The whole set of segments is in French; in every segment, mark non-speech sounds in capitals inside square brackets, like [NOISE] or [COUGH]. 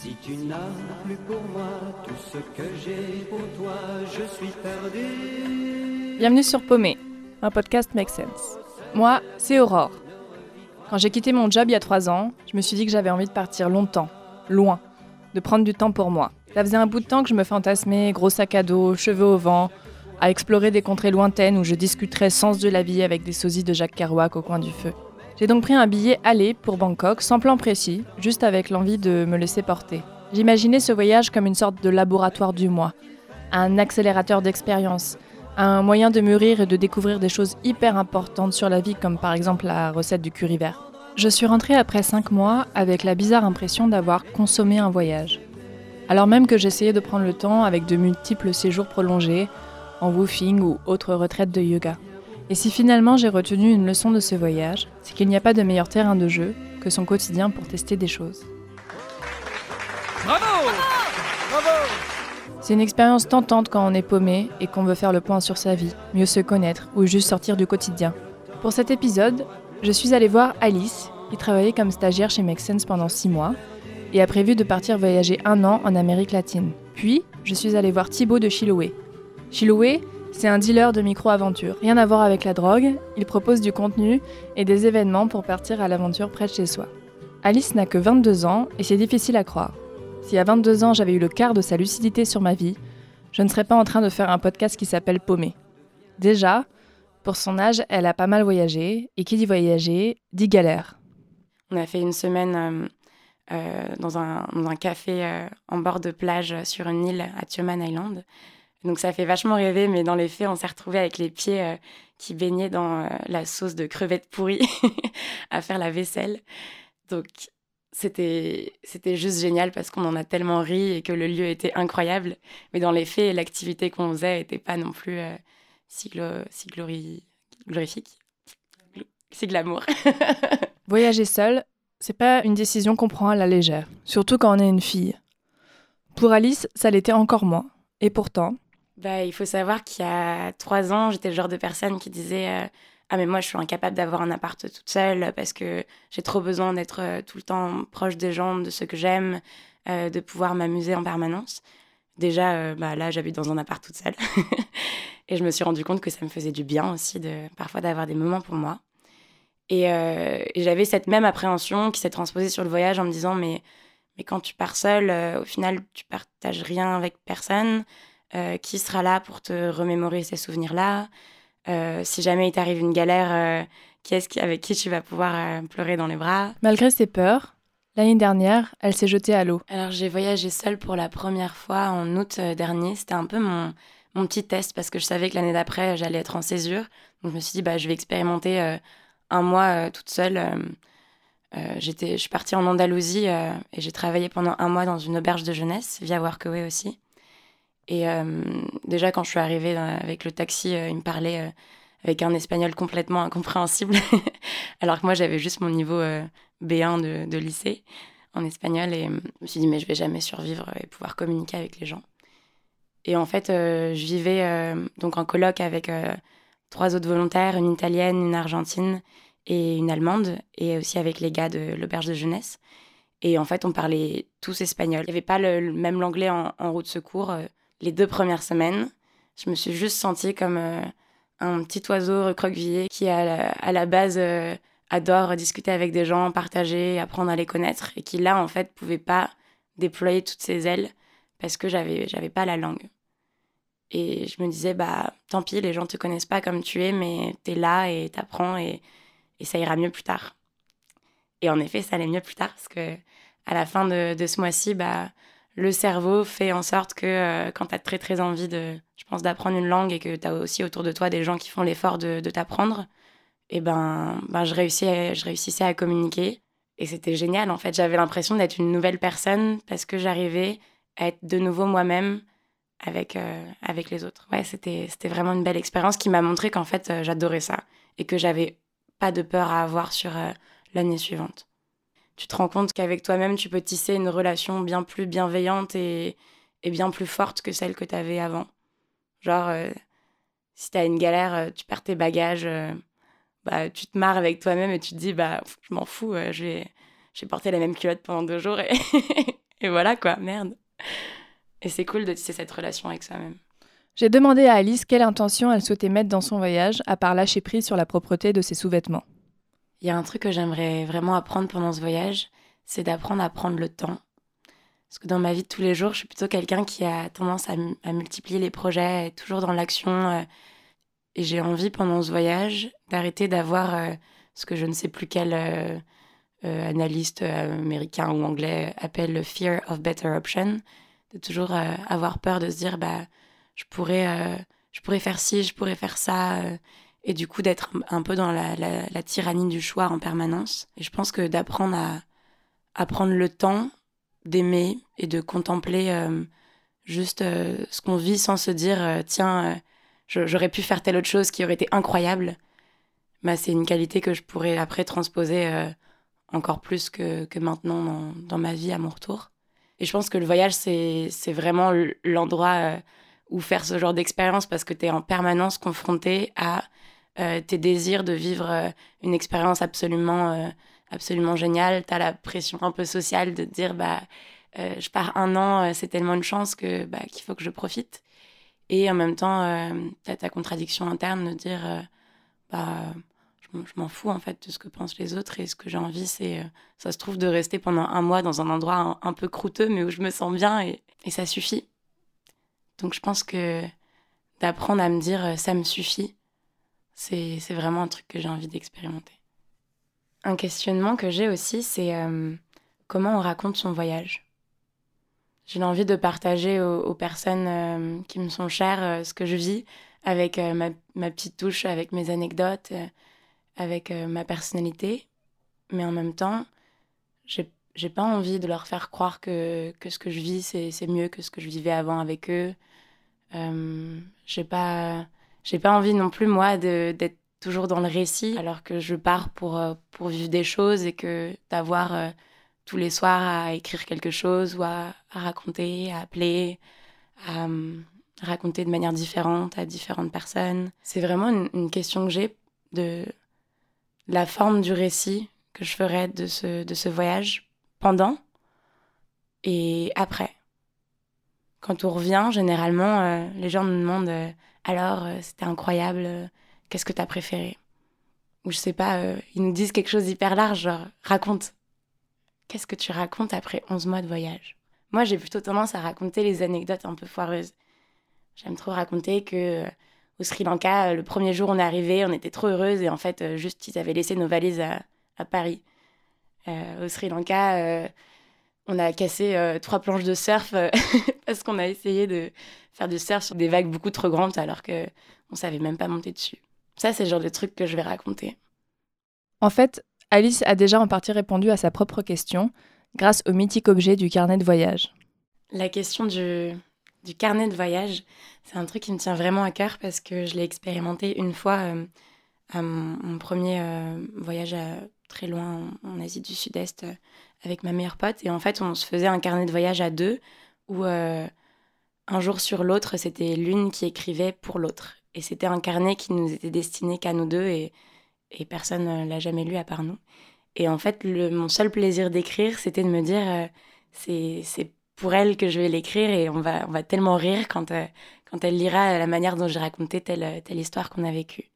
Si tu n'as plus pour moi tout ce que j'ai pour toi, je suis perdu. Bienvenue sur Paumé, un podcast Make Sense. Moi, c'est Aurore. Quand j'ai quitté mon job il y a trois ans, je me suis dit que j'avais envie de partir longtemps, loin, de prendre du temps pour moi. Ça faisait un bout de temps que je me fantasmais, gros sac à dos, cheveux au vent, à explorer des contrées lointaines où je discuterais sens de la vie avec des sosies de Jacques Kerouac au coin du feu. J'ai donc pris un billet aller pour Bangkok, sans plan précis, juste avec l'envie de me laisser porter. J'imaginais ce voyage comme une sorte de laboratoire du moi, un accélérateur d'expérience, un moyen de mûrir et de découvrir des choses hyper importantes sur la vie, comme par exemple la recette du curry vert. Je suis rentrée après 5 mois avec la bizarre impression d'avoir consommé un voyage. Alors même que j'essayais de prendre le temps avec de multiples séjours prolongés, en woofing ou autre retraite de yoga. Et si finalement j'ai retenu une leçon de ce voyage, c'est qu'il n'y a pas de meilleur terrain de jeu que son quotidien pour tester des choses. Bravo Bravo C'est une expérience tentante quand on est paumé et qu'on veut faire le point sur sa vie, mieux se connaître ou juste sortir du quotidien. Pour cet épisode, je suis allée voir Alice, qui travaillait comme stagiaire chez Make Sense pendant 6 mois et a prévu de partir voyager un an en Amérique latine. Puis, je suis allée voir Thibaut de Chiloé. Chiloé, c'est un dealer de micro-aventure. Rien à voir avec la drogue, il propose du contenu et des événements pour partir à l'aventure près de chez soi. Alice n'a que 22 ans et c'est difficile à croire. Si à 22 ans j'avais eu le quart de sa lucidité sur ma vie, je ne serais pas en train de faire un podcast qui s'appelle Paumé. Déjà, pour son âge, elle a pas mal voyagé, et qui dit voyager, dit galère. On a fait une semaine euh, euh, dans, un, café euh, en bord de plage sur une île à Tioman Island. Donc ça fait vachement rêver, mais dans les faits, on s'est retrouvé avec les pieds euh, qui baignaient dans euh, la sauce de crevettes pourries [LAUGHS] à faire la vaisselle. Donc c'était juste génial parce qu'on en a tellement ri et que le lieu était incroyable. Mais dans les faits, l'activité qu'on faisait n'était pas non plus euh, si, si glorifique, si glamour. [LAUGHS] Voyager seul, c'est pas une décision qu'on prend à la légère, surtout quand on est une fille. Pour Alice, ça l'était encore moins. Et pourtant, bah, il faut savoir qu'il y a trois ans, j'étais le genre de personne qui disait euh, Ah, mais moi, je suis incapable d'avoir un appart toute seule parce que j'ai trop besoin d'être euh, tout le temps proche des gens, de ceux que j'aime, euh, de pouvoir m'amuser en permanence. Déjà, bah, là, j'habite dans un appart toute seule. [LAUGHS] et je me suis rendu compte que ça me faisait du bien aussi, de, parfois, d'avoir des moments pour moi. Et, et j'avais cette même appréhension qui s'est transposée sur le voyage en me disant Mais, mais quand tu pars seule, au final, tu partages rien avec personne. Euh, qui sera là pour te remémorer ces souvenirs-là euh, Si jamais il t'arrive une galère, euh, qui est-ce avec qui tu vas pouvoir pleurer dans les bras? Malgré ses peurs, l'année dernière, elle s'est jetée à l'eau. Alors j'ai voyagé seule pour la première fois en août dernier. C'était un peu mon, mon petit test parce que je savais que l'année d'après, j'allais être en césure. Donc je me suis dit, bah, je vais expérimenter un mois toute seule. j'étais, je suis partie en Andalousie et j'ai travaillé pendant un mois dans une auberge de jeunesse via Workaway aussi. Et euh, déjà, quand je suis arrivée avec le taxi, euh, il me parlait euh, avec un espagnol complètement incompréhensible, [LAUGHS] alors que moi, j'avais juste mon niveau B1 de, de, lycée en espagnol. Et je me suis dit, mais je vais jamais survivre et pouvoir communiquer avec les gens. Et en fait, je vivais donc en colloque avec trois autres volontaires, une italienne, une argentine et une allemande, et aussi avec les gars de l'auberge de jeunesse. Et en fait, on parlait tous espagnol. Il n'y avait pas le, même l'anglais en, en, route secours les deux premières semaines, je me suis juste sentie comme euh, un petit oiseau recroquevillé qui, à la, base, euh, adore discuter avec des gens, partager, apprendre à les connaître, et qui, là, en fait, pouvait pas déployer toutes ses ailes parce que j'avais, j'avais pas la langue. Et je me disais, bah, tant pis, les gens te connaissent pas comme tu es, mais tu es là et t'apprends et, et ça ira mieux plus tard. Et en effet, ça allait mieux plus tard parce que à la fin de, de ce mois-ci, bah, le cerveau fait en sorte que euh, quand tu as très très envie de, je pense, d'apprendre une langue et que tu as aussi autour de toi des gens qui font l'effort de, t'apprendre, et eh ben, ben je, réussis je réussissais à communiquer. Et c'était génial en fait. J'avais l'impression d'être une nouvelle personne parce que j'arrivais à être de nouveau moi-même avec, euh, avec les autres. Ouais, c'était, c'était vraiment une belle expérience qui m'a montré qu'en fait euh, j'adorais ça et que j'avais pas de peur à avoir sur l'année suivante tu te rends compte qu'avec toi-même, tu peux tisser une relation bien plus bienveillante et, bien plus forte que celle que tu avais avant. Genre, euh, si tu as une galère, euh, tu perds tes bagages, euh, bah, tu te marres avec toi-même et tu te dis, bah, je m'en fous, vais porter la même culotte pendant deux jours et, [LAUGHS] et voilà quoi, merde. Et c'est cool de tisser cette relation avec soi-même. J'ai demandé à Alice quelle intention elle souhaitait mettre dans son voyage, à part lâcher prise sur la propreté de ses sous-vêtements. Il y a un truc que j'aimerais vraiment apprendre pendant ce voyage, c'est d'apprendre à prendre le temps. Parce que dans ma vie de tous les jours, je suis plutôt quelqu'un qui a tendance à, multiplier les projets, toujours dans l'action. Euh, et j'ai envie pendant ce voyage d'arrêter d'avoir euh, ce que je ne sais plus quel euh, analyste américain ou anglais appelle le fear of better option. De toujours avoir peur de se dire, bah, je pourrais, je pourrais faire ci, je pourrais faire ça. Euh, et du coup, d'être un peu dans la, tyrannie du choix en permanence. Et je pense que d'apprendre à, prendre le temps d'aimer et de contempler euh, juste ce qu'on vit sans se dire, tiens, j'aurais pu faire telle autre chose qui aurait été incroyable. Bah, c'est une qualité que je pourrais après transposer encore plus que, que maintenant dans, dans, ma vie à mon retour. Et je pense que le voyage, c'est vraiment l'endroit ou faire ce genre d'expérience parce que tu es en permanence confronté à euh, tes désirs de vivre euh, une expérience absolument, euh, absolument géniale. Tu as la pression un peu sociale de te dire bah, je pars un an, c'est tellement une chance que bah, qu'il faut que je profite. Et en même temps, tu as ta contradiction interne de dire bah, je m'en fous en fait de ce que pensent les autres et ce que j'ai envie, c'est, ça se trouve, de rester pendant un mois dans un endroit un, peu croûteux mais où je me sens bien et, ça suffit. Donc je pense que d'apprendre à me dire ça me suffit, c'est vraiment un truc que j'ai envie d'expérimenter. Un questionnement que j'ai aussi, c'est euh, comment on raconte son voyage. J'ai envie de partager aux, personnes euh, qui me sont chères ce que je vis avec ma, petite touche, avec mes anecdotes, avec ma personnalité. Mais en même temps, j'ai pas envie de leur faire croire que, que ce que je vis, c'est mieux que ce que je vivais avant avec eux. Euh, j'ai pas, j'ai pas envie non plus, moi, d'être toujours dans le récit, alors que je pars pour, euh, pour vivre des choses et que d'avoir euh, tous les soirs à écrire quelque chose ou à, raconter, à appeler, à, raconter de manière différente à différentes personnes. C'est vraiment une, question que j'ai de la forme du récit que je ferais de ce, de ce voyage pendant et après. Quand on revient, généralement, euh, les gens nous demandent euh, alors, euh, c'était incroyable, qu'est-ce que t'as préféré? Ou je sais pas, ils nous disent quelque chose d'hyper large, genre raconte. Qu'est-ce que tu racontes après 11 mois de voyage? Moi, j'ai plutôt tendance à raconter les anecdotes un peu foireuses. J'aime trop raconter que au Sri Lanka, le premier jour on est arrivé, on était trop heureuses et en fait, juste ils avaient laissé nos valises à Paris. au Sri Lanka, on a cassé euh, trois planches de surf euh, [LAUGHS] parce qu'on a essayé de faire du surf sur des vagues beaucoup trop grandes alors que on savait même pas monter dessus. Ça, c'est le genre de truc que je vais raconter. En fait, Alice a déjà en partie répondu à sa propre question grâce au mythique objet du carnet de voyage. La question du, du carnet de voyage, c'est un truc qui me tient vraiment à cœur parce que je l'ai expérimenté une fois euh, à mon, premier voyage à, très loin en Asie du Sud-Est avec ma meilleure pote. Et en fait, on se faisait un carnet de voyage à deux où euh, un jour sur l'autre, c'était l'une qui écrivait pour l'autre. Et c'était un carnet qui nous était destiné qu'à nous deux et, personne ne l'a jamais lu à part nous. Et en fait, mon seul plaisir d'écrire, c'était de me dire euh, c'est pour elle que je vais l'écrire et on va, on va tellement rire quand, euh, quand elle lira la manière dont j'ai raconté telle, telle histoire qu'on a vécue.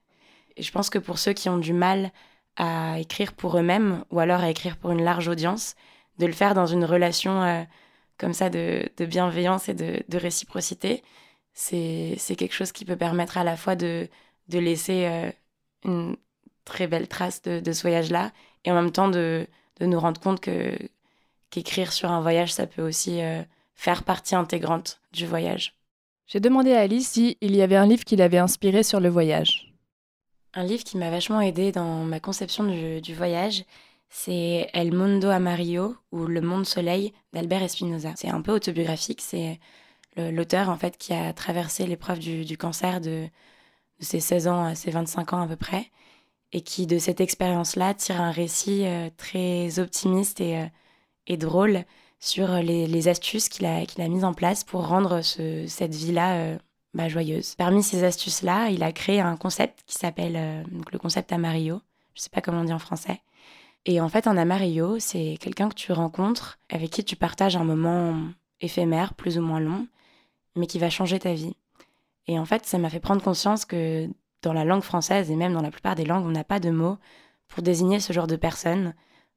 Et je pense que pour ceux qui ont du mal à écrire pour eux-mêmes ou alors à écrire pour une large audience, de le faire dans une relation euh, comme ça de, bienveillance et de, réciprocité, c'est quelque chose qui peut permettre à la fois de, de laisser euh, une très belle trace de, ce voyage-là et en même temps de, nous rendre compte que qu'écrire sur un voyage, ça peut aussi euh, faire partie intégrante du voyage. J'ai demandé à Alice si il y avait un livre qui l'avait inspiré sur le voyage. Un livre qui m'a vachement aidé dans ma conception du, voyage, c'est El Mundo Amarillo ou Le Monde Soleil d'Albert Espinoza. C'est un peu autobiographique, c'est l'auteur en fait qui a traversé l'épreuve du, cancer de, ses 16 ans à ses 25 ans à peu près et qui de cette expérience-là tire un récit euh, très optimiste et, euh, drôle sur les, astuces qu'il a, qu'il a mises en place pour rendre cette vie-là euh, bah, joyeuse. Parmi ces astuces-là, il a créé un concept qui s'appelle euh, le concept Amarillo. Je ne sais pas comment on dit en français. Et en fait, un amarillo, c'est quelqu'un que tu rencontres, avec qui tu partages un moment éphémère, plus ou moins long, mais qui va changer ta vie. Et en fait, ça m'a fait prendre conscience que dans la langue française et même dans la plupart des langues, on n'a pas de mots pour désigner ce genre de personnes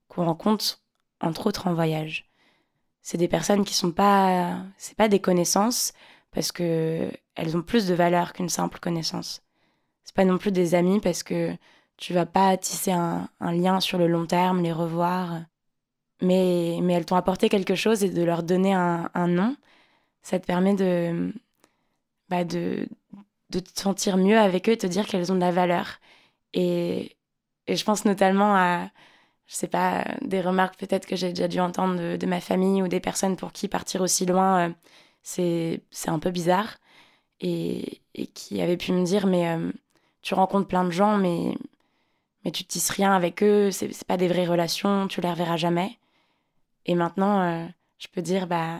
qu'on rencontre entre autres en voyage. C'est des personnes qui sont pas, c'est pas des connaissances parce que elles ont plus de valeur qu'une simple connaissance. C'est pas non plus des amis parce que tu vas pas tisser un, lien sur le long terme, les revoir. Mais, mais elles t'ont apporté quelque chose et de leur donner un, nom, ça te permet de, bah de, de te sentir mieux avec eux et te dire qu'elles ont de la valeur. Et, et je pense notamment à, je sais pas, des remarques peut-être que j'ai déjà dû entendre de, ma famille ou des personnes pour qui partir aussi loin, euh, c'est un peu bizarre. Et, et, qui avaient pu me dire, mais euh, tu rencontres plein de gens, mais, mais tu tisses rien avec eux, c'est pas des vraies relations, tu les reverras jamais. Et maintenant, euh, je peux dire, bah,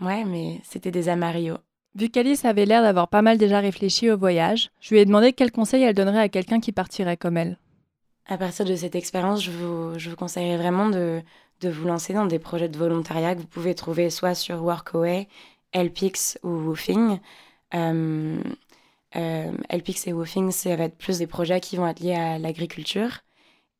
ouais, mais c'était des amarios. Vu qu'Alice avait l'air d'avoir pas mal déjà réfléchi au voyage, je lui ai demandé quel conseil elle donnerait à quelqu'un qui partirait comme elle. À partir de cette expérience, je vous, je vous conseillerais vraiment de, de vous lancer dans des projets de volontariat que vous pouvez trouver soit sur Workaway, LPix ou Woofing. Euh, euh, LPix et Woofing, ça va être plus des projets qui vont être liés à l'agriculture.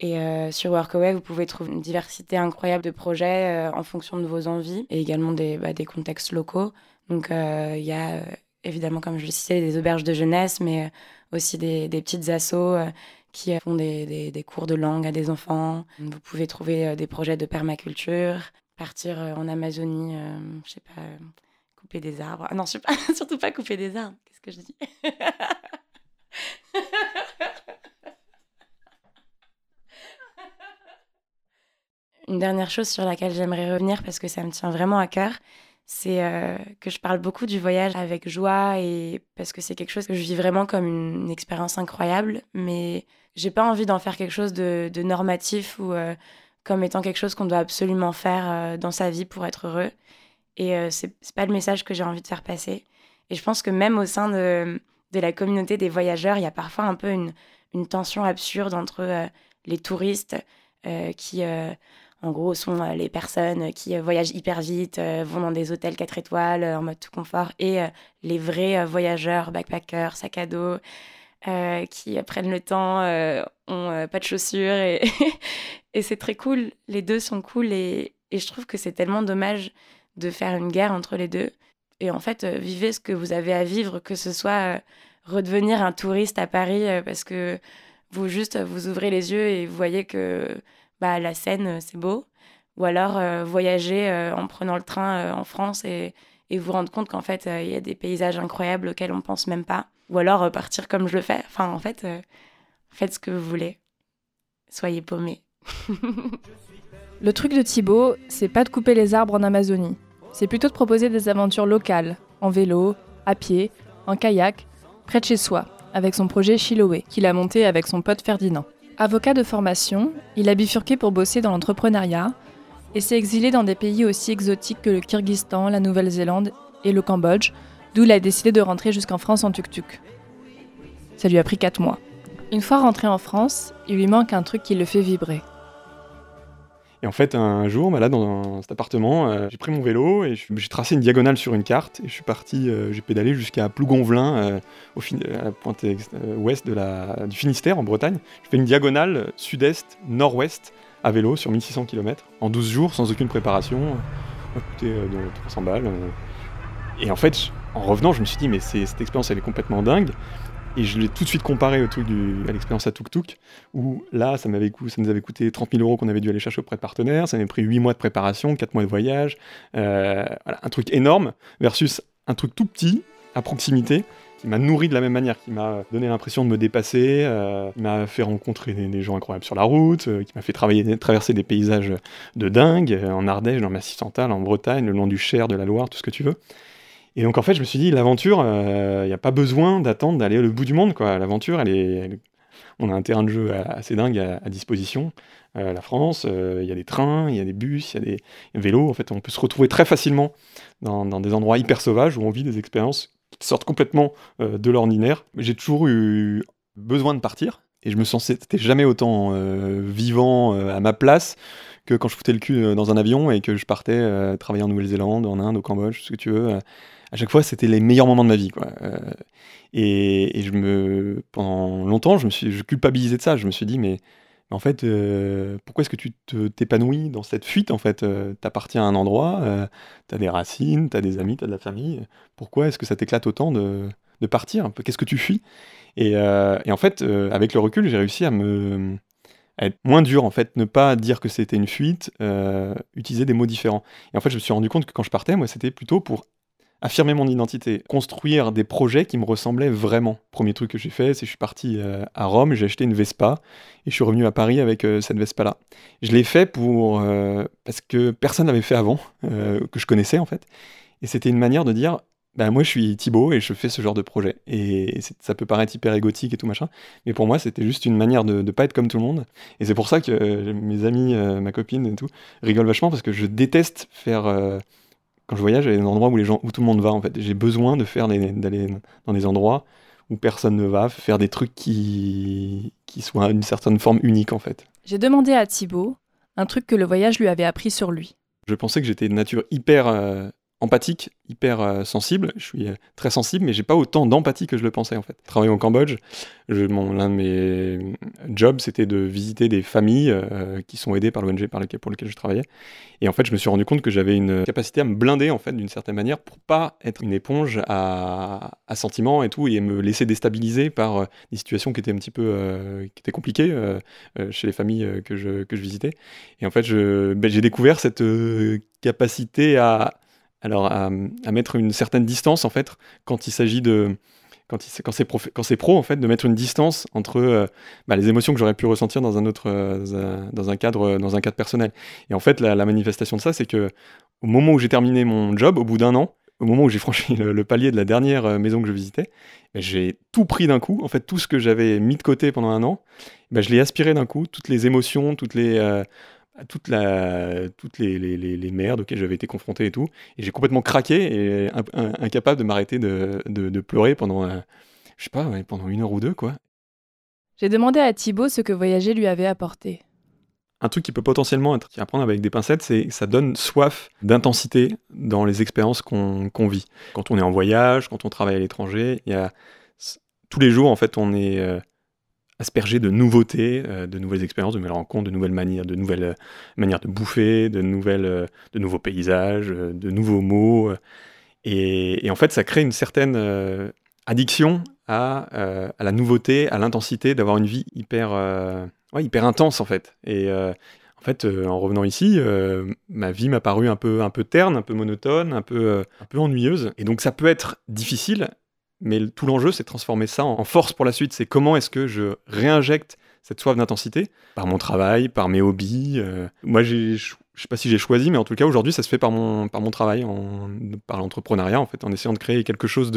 Et euh, sur Workaway, vous pouvez trouver une diversité incroyable de projets euh, en fonction de vos envies et également des, bah, des contextes locaux. Donc il y a évidemment, comme je le citais, des auberges de jeunesse, mais aussi des, des petites assos qui font des, des, cours de langue à des enfants. Vous pouvez trouver des projets de permaculture, partir en Amazonie, je sais pas, couper des arbres. Ah non, [LAUGHS] surtout pas couper des arbres. Qu'est-ce que je dis? [LAUGHS] Une dernière chose sur laquelle j'aimerais revenir parce que ça me tient vraiment à cœur, c'est que je parle beaucoup du voyage avec joie et parce que c'est quelque chose que je vis vraiment comme une expérience incroyable, mais j'ai pas envie d'en faire quelque chose de, normatif ou euh, comme étant quelque chose qu'on doit absolument faire euh, dans sa vie pour être heureux. Et euh, c'est pas le message que j'ai envie de faire passer. Et je pense que même au sein de, de la communauté des voyageurs, il y a parfois un peu une, tension absurde entre les touristes qui, en gros, sont les personnes qui voyagent hyper vite, vont dans des hôtels 4 étoiles en mode tout confort, et les vrais voyageurs, backpackers, sac à dos, euh, qui prennent le temps, euh, ont euh, pas de chaussures et, [LAUGHS] et c'est très cool. Les deux sont cool et, et je trouve que c'est tellement dommage de faire une guerre entre les deux. Et en fait, vivez ce que vous avez à vivre, que ce soit redevenir un touriste à Paris parce que vous juste vous ouvrez les yeux et vous voyez que bah, la Seine c'est beau, ou alors voyager en prenant le train en France et, et vous rendre compte qu'en fait il y a des paysages incroyables auxquels on pense même pas ou alors euh, partir comme je le fais. Enfin, en fait, euh, faites ce que vous voulez. Soyez paumés. [LAUGHS] le truc de Thibaut, c'est pas de couper les arbres en Amazonie. C'est plutôt de proposer des aventures locales, en vélo, à pied, en kayak, près de chez soi, avec son projet Chiloé, qu'il a monté avec son pote Ferdinand. Avocat de formation, il a bifurqué pour bosser dans l'entrepreneuriat et s'est exilé dans des pays aussi exotiques que le Kyrgyzstan, la Nouvelle-Zélande et le Cambodge, d'où il a décidé de rentrer jusqu'en France en tuk-tuk. Ça lui a pris 4 mois. Une fois rentré en France, il lui manque un truc qui le fait vibrer. Et en fait, un jour, bah là, dans cet appartement, euh, j'ai pris mon vélo et j'ai tracé une diagonale sur une carte et je suis parti, euh, j'ai pédalé jusqu'à Plougonvelin, euh, au à la pointe ouest du Finistère, en Bretagne. Je fais une diagonale sud-est, nord-ouest, à vélo sur 1600 km, en 12 jours, sans aucune préparation. Ça m'a coûté 300 balles. Et en fait, en revenant, je me suis dit, mais cette expérience, elle est complètement dingue. Et je l'ai tout de suite comparé au truc du, à l'expérience à Tuk Tuk, où là, ça, nous avait coûté 30 000 euros qu'on avait dû aller chercher auprès de partenaires, ça m'avait pris 8 mois de préparation, 4 mois de voyage, euh, un truc énorme, versus un truc tout petit, à proximité, qui m'a nourri de la même manière, qui m'a donné l'impression de me dépasser, euh, qui m'a fait rencontrer des, gens incroyables sur la route, euh, qui m'a fait traverser des paysages de dingue, en Ardèche, dans le Massif Central, en Bretagne, le long du Cher, de la Loire, tout ce que tu veux. Et donc en fait, je me suis dit, l'aventure, il euh, n'y a pas besoin d'attendre d'aller au bout du monde. L'aventure, on a un terrain de jeu assez dingue à, disposition. Euh, la France, euh, il y a des trains, il y a des bus, il y a des vélos. En fait, on peut se retrouver très facilement dans, des endroits hyper sauvages où on vit des expériences qui sortent complètement de l'ordinaire. J'ai toujours eu besoin de partir. Et je me sentais jamais autant vivant à ma place que quand je foutais le cul dans un avion et que je partais travailler en Nouvelle-Zélande, en Inde, au Cambodge, ce que tu veux. À chaque fois, c'était les meilleurs moments de ma vie. Quoi. Et, je me, pendant longtemps, je me suis je culpabilisais de ça. Je me suis dit, mais en fait, euh, pourquoi est-ce que tu t'épanouis dans cette fuite En fait, euh, t'appartiens à un endroit, euh, t'as des racines, t'as des amis, t'as de la famille. Pourquoi est-ce que ça t'éclate autant de, de partir? Qu'est-ce que tu fuis? Et, et, en fait, avec le recul, j'ai réussi à me à être moins dur en fait, ne pas dire que c'était une fuite, utiliser des mots différents. Et en fait, je me suis rendu compte que quand je partais, moi, c'était plutôt pour affirmer mon identité, construire des projets qui me ressemblaient vraiment. Premier truc que j'ai fait, c'est que je suis parti euh, à Rome, j'ai acheté une Vespa et je suis revenu à Paris avec euh, cette Vespa-là. Je l'ai fait pour euh, parce que personne n'avait fait avant, que je connaissais en fait, et c'était une manière de dire. Ben moi je suis Thibaut et je fais ce genre de projet. Et ça peut paraître hyper égotique et tout machin, mais pour moi c'était juste une manière de ne pas être comme tout le monde. Et c'est pour ça que mes amis, ma copine et tout rigolent vachement parce que je déteste faire quand je voyage, il y a des endroits où, les gens, où tout le monde va, en fait. J'ai besoin de faire d'aller dans des endroits où personne ne va, faire des trucs qui, qui soient d'une certaine forme unique, en fait. J'ai demandé à Thibaut un truc que le voyage lui avait appris sur lui. Je pensais que j'étais de nature hyper euh, empathique, hyper euh, sensible. Je suis euh, très sensible, mais j'ai pas autant d'empathie que je le pensais en fait. Travaillant au Cambodge, l'un de mes jobs c'était de visiter des familles euh, qui sont aidées par l'ONG par lequel, pour lequel je travaillais. Et en fait, je me suis rendu compte que j'avais une capacité à me blinder en fait d'une certaine manière pour pas être une éponge à, à sentiments et tout et me laisser déstabiliser par des situations qui étaient un petit peu qui étaient compliquées chez les familles que je, que je visitais. Et en fait, ben, j'ai découvert cette capacité à alors à, mettre une certaine distance en fait quand il s'agit de quand, quand c'est pro, en fait de mettre une distance entre euh, bah, les émotions que j'aurais pu ressentir dans un autre euh, dans un cadre dans un cadre personnel. Et en fait la, manifestation de ça c'est que au moment où j'ai terminé mon job au bout d'un an au moment où j'ai [LAUGHS] franchi le, palier de la dernière euh, maison que je visitais bah, j'ai tout pris d'un coup. En fait tout ce que j'avais mis de côté pendant un an bah, je l'ai aspiré d'un coup. Toutes les émotions toutes les toute la, toutes les, les, les, merdes auxquelles j'avais été confronté et tout. Et j'ai complètement craqué et incapable de m'arrêter de, de, pleurer pendant, euh, je sais pas, pendant une heure ou deux, quoi. J'ai demandé à Thibaut ce que voyager lui avait apporté. Un truc qui peut potentiellement être à prendre avec des pincettes, c'est que ça donne soif d'intensité dans les expériences qu'on vit. Quand on est en voyage, quand on travaille à l'étranger, il y a tous les jours en fait on est euh, aspergé de nouveautés, euh, de nouvelles expériences, de nouvelles rencontres, de nouvelles manières, de nouvelles euh, manières de bouffer, de nouvelles, euh, de nouveaux paysages, de nouveaux mots. Et, en fait, ça crée une certaine addiction à, la nouveauté, à l'intensité, d'avoir une vie hyper, hyper intense en fait. Et en fait, en revenant ici, ma vie m'a paru un peu, un peu terne, un peu monotone, un peu, un peu ennuyeuse. Et donc ça peut être difficile mais tout l'enjeu, c'est de transformer ça en force pour la suite. C'est comment est-ce que je réinjecte cette soif d'intensité? Par mon travail, par mes hobbies. Euh. moi, je sais pas si j'ai choisi, mais en tout cas, aujourd'hui, ça se fait par mon, travail, par l'entrepreneuriat, en fait, en essayant de créer quelque chose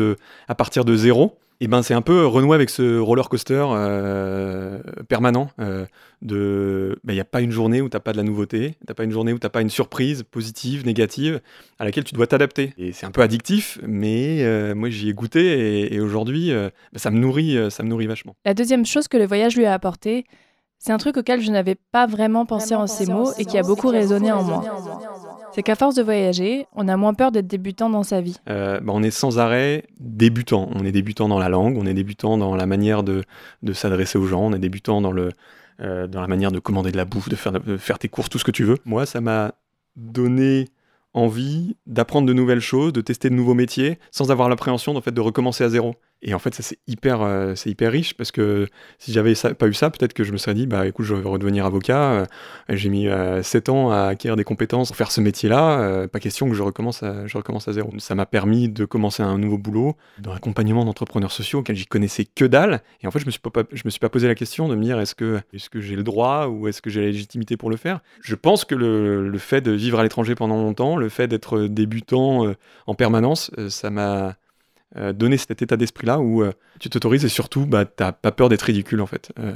à partir de zéro et ben c'est un peu renouer avec ce roller coaster euh, permanent euh, de ben, il n'y a pas une journée où tu n'as pas de la nouveauté, t'as pas une journée où tu n'as pas une surprise positive, négative à laquelle tu dois t'adapter. Et c'est un peu addictif, mais euh, moi j'y ai goûté et, aujourd'hui ben, ça me nourrit, ça me nourrit vachement. La deuxième chose que le voyage lui a apporté, c'est un truc auquel je n'avais pas vraiment pensé en ces mots et qui a beaucoup résonné en moi. C'est qu'à force de voyager, on a moins peur d'être débutant dans sa vie. Euh, bah, on est sans arrêt débutant. On est débutant dans la langue, on est débutant dans la manière de, s'adresser aux gens, on est débutant dans, le, euh, dans la manière de commander de la bouffe, de faire, de faire tes courses, tout ce que tu veux. Moi, ça m'a donné envie d'apprendre de nouvelles choses, de tester de nouveaux métiers, sans avoir l'appréhension en fait, de recommencer à zéro. Et en fait, ça c'est hyper, euh, c'est hyper riche parce que si j'avais pas eu ça, peut-être que je me serais dit, bah écoute, je vais redevenir avocat. Euh, j'ai mis 7 euh, ans à acquérir des compétences pour faire ce métier-là. pas question que je recommence à, je recommence à zéro. Ça m'a permis de commencer un nouveau boulot dans l'accompagnement d'entrepreneurs sociaux auxquels j'y connaissais que dalle. Et en fait, je me suis pas, je me suis pas posé la question de me dire, est-ce que, est-ce que j'ai le droit ou est-ce que j'ai la légitimité pour le faire? Je pense que le, fait de vivre à l'étranger pendant longtemps, le fait d'être débutant en permanence, ça m'a euh, donner cet état d'esprit-là où euh, tu t'autorises et surtout, bah, t'as pas peur d'être ridicule en fait, euh,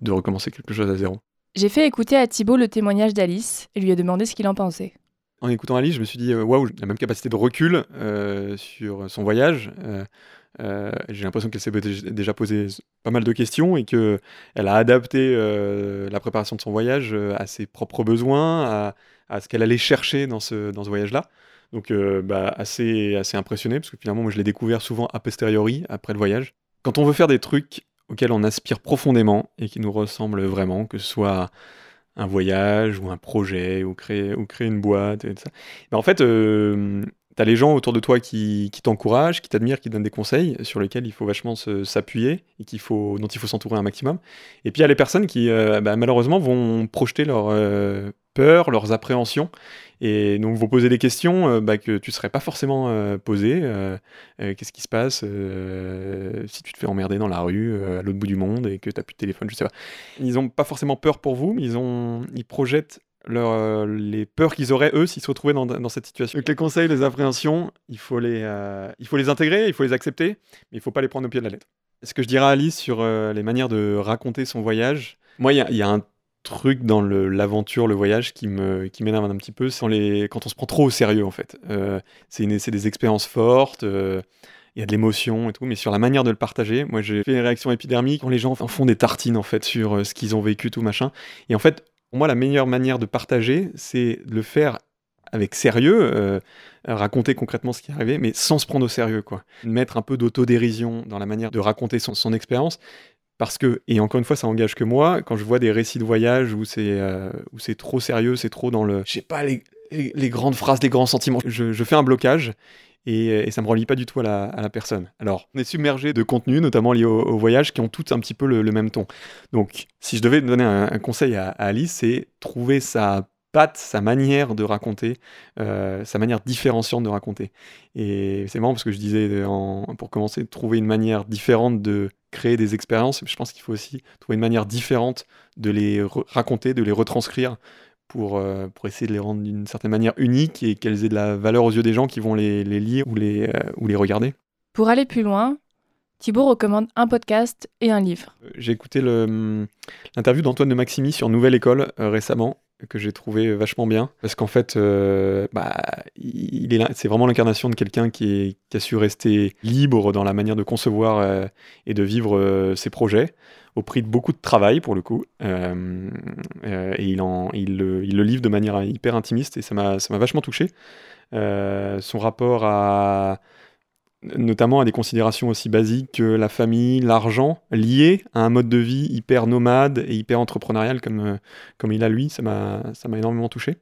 de recommencer quelque chose à zéro. J'ai fait écouter à Thibaut le témoignage d'Alice et lui ai demandé ce qu'il en pensait. En écoutant Alice, je me suis dit, waouh, la même capacité de recul sur son voyage. Euh, j'ai l'impression qu'elle s'est déjà posé pas mal de questions et qu'elle a adapté euh, la préparation de son voyage à ses propres besoins, à, ce qu'elle allait chercher dans ce, dans ce voyage-là. Donc bah, assez, assez impressionné, parce que finalement, moi je l'ai découvert souvent a posteriori, après le voyage. Quand on veut faire des trucs auxquels on aspire profondément et qui nous ressemblent vraiment, que ce soit un voyage ou un projet ou créer, ou créer une boîte et tout ça. Ben, en fait, tu as les gens autour de toi qui, qui t'encouragent, qui t'admirent, qui donnent des conseils sur lesquels il faut vachement s'appuyer et faut, dont il faut s'entourer un maximum. Et puis il y a les personnes qui, euh, bah, malheureusement, vont projeter leurs euh, peurs, leurs appréhensions et donc vont poser des questions euh, bah, que tu ne serais pas forcément posées. Qu'est-ce qui se passe si tu te fais emmerder dans la rue à l'autre bout du monde et que tu n'as plus de téléphone, je sais pas. Ils n'ont pas forcément peur pour vous, mais ils, ont, ils projettent leur, les peurs qu'ils auraient eux s'ils se retrouvaient dans, dans, cette situation. Donc les conseils, les appréhensions, il faut les, euh, il faut les intégrer, il faut les accepter, mais il faut pas les prendre au pied de la lettre. Ce que je dirais à Alice sur euh, les manières de raconter son voyage, moi il y, y, a un truc dans l'aventure, le, voyage qui me qui m'énerve un petit peu, c'est quand on se prend trop au sérieux en fait. Euh, c'est des expériences fortes. il y a de l'émotion et tout, mais sur la manière de le partager, moi j'ai fait une réaction épidermique quand les gens font des tartines en fait sur ce qu'ils ont vécu, tout machin. Et en fait, pour moi, la meilleure manière de partager, c'est de le faire avec sérieux, euh, raconter concrètement ce qui est arrivé, mais sans se prendre au sérieux, quoi. Mettre un peu d'autodérision dans la manière de raconter son, expérience, parce que, et encore une fois, ça engage que moi, quand je vois des récits de voyage où c'est euh, c'est trop sérieux, c'est trop dans le, je sais pas, les, les, grandes phrases, les grands sentiments, je, je fais un blocage et, ça me relie pas du tout à la, personne. Alors, on est submergé de contenus, notamment liés au, voyage, qui ont tous un petit peu le, même ton. Donc, si je devais donner un, conseil à, Alice, c'est trouver sa sa manière de raconter, euh, sa manière différenciante de raconter. Et c'est marrant parce que je disais, pour commencer, trouver une manière différente de créer des expériences. Je pense qu'il faut aussi trouver une manière différente de les raconter, de les retranscrire pour, euh, pour essayer de les rendre d'une certaine manière uniques et qu'elles aient de la valeur aux yeux des gens qui vont les, lire ou les, euh, ou les regarder. Pour aller plus loin, Thibault recommande un podcast et un livre. Euh, j'ai écouté hum, l'interview d'Antoine de Maximi sur Nouvelle École récemment que j'ai trouvé vachement bien parce qu'en fait bah, il est c'est vraiment l'incarnation de quelqu'un qui, a su rester libre dans la manière de concevoir et de vivre ses projets au prix de beaucoup de travail pour le coup. Euh, euh, et il, le, livre de manière hyper intimiste et ça m'a vachement touché. Euh, son rapport à notamment à des considérations aussi basiques que la famille, l'argent, liés à un mode de vie hyper nomade et hyper entrepreneurial comme, comme il a lui, ça m'a énormément touché.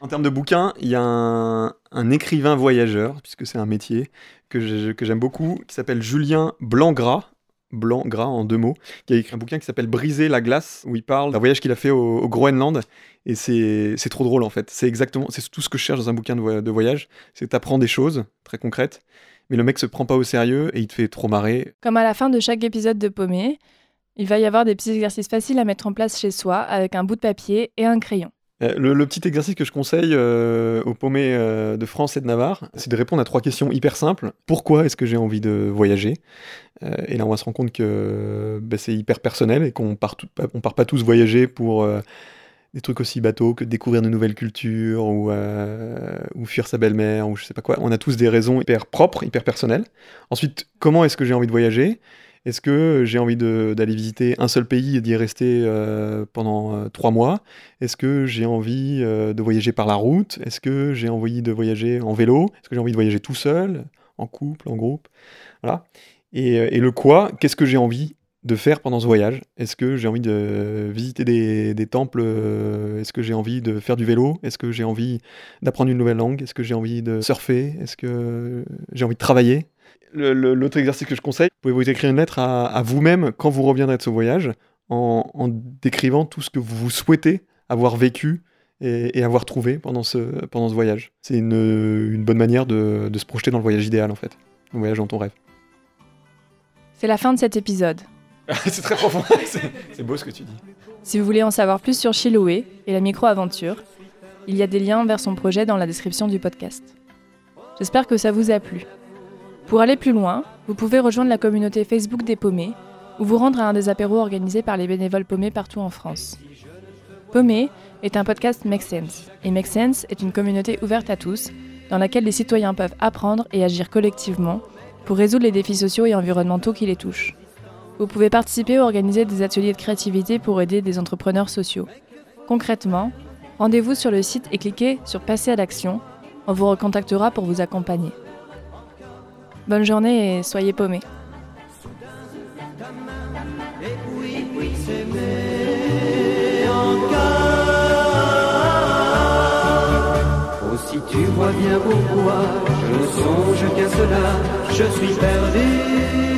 En termes de bouquins, il y a un, un écrivain voyageur, puisque c'est un métier que j'aime beaucoup, qui s'appelle Julien Blancgras, blanc, gras en deux mots, qui a écrit un bouquin qui s'appelle Briser la glace, où il parle d'un voyage qu'il a fait au, Groenland. Et c'est trop drôle en fait. C'est exactement, c'est tout ce que je cherche dans un bouquin de, de voyage. C'est t'apprends des choses très concrètes, mais le mec se prend pas au sérieux et il te fait trop marrer. Comme à la fin de chaque épisode de Paumé, il va y avoir des petits exercices faciles à mettre en place chez soi avec un bout de papier et un crayon. Euh, le, petit exercice que je conseille euh, aux paumés euh, de France et de Navarre, c'est de répondre à trois questions hyper simples. Pourquoi est-ce que j'ai envie de voyager? Et là, on va se rendre compte que bah, c'est hyper personnel et qu'on part, on part pas tous voyager pour des trucs aussi bateaux que découvrir de nouvelles cultures ou, ou fuir sa belle-mère ou je sais pas quoi. On a tous des raisons hyper propres, hyper personnelles. Ensuite, comment est-ce que j'ai envie de voyager? Est-ce que j'ai envie d'aller visiter un seul pays et d'y rester euh, pendant euh, trois mois? Est-ce que j'ai envie euh, de voyager par la route? Est-ce que j'ai envie de voyager en vélo? Est-ce que j'ai envie de voyager tout seul, en couple, en groupe? Voilà. Et, le quoi? Qu'est-ce que j'ai envie de faire pendant ce voyage? Est-ce que j'ai envie de visiter des, des temples Est-ce que j'ai envie de faire du vélo? Est-ce que j'ai envie d'apprendre une nouvelle langue? Est-ce que j'ai envie de surfer? Est-ce que j'ai envie de travailler? L'autre exercice que je conseille, vous pouvez vous écrire une lettre à, vous-même quand vous reviendrez de ce voyage, en, décrivant tout ce que vous souhaitez avoir vécu et, avoir trouvé pendant ce, pendant ce voyage. C'est une, une, bonne manière de, de, se projeter dans le voyage idéal, en fait. Le voyage dans ton rêve. C'est la fin de cet épisode. [LAUGHS] c'est très profond. [LAUGHS] c'est beau ce que tu dis. Si vous voulez en savoir plus sur Chiloé et la micro-aventure, il y a des liens vers son projet dans la description du podcast. J'espère que ça vous a plu. Pour aller plus loin, vous pouvez rejoindre la communauté Facebook des paumés ou vous rendre à un des apéros organisés par les bénévoles paumés partout en France. Paumé est un podcast Make Sense, et Make Sense est une communauté ouverte à tous, dans laquelle les citoyens peuvent apprendre et agir collectivement pour résoudre les défis sociaux et environnementaux qui les touchent. Vous pouvez participer ou organiser des ateliers de créativité pour aider des entrepreneurs sociaux. Concrètement, rendez-vous sur le site et cliquez sur Passer à l'action. On vous recontactera pour vous accompagner. Bonne journée et soyez paumés. Oh, si tu vois bien pourquoi je ne songe qu'à cela, je suis perdu.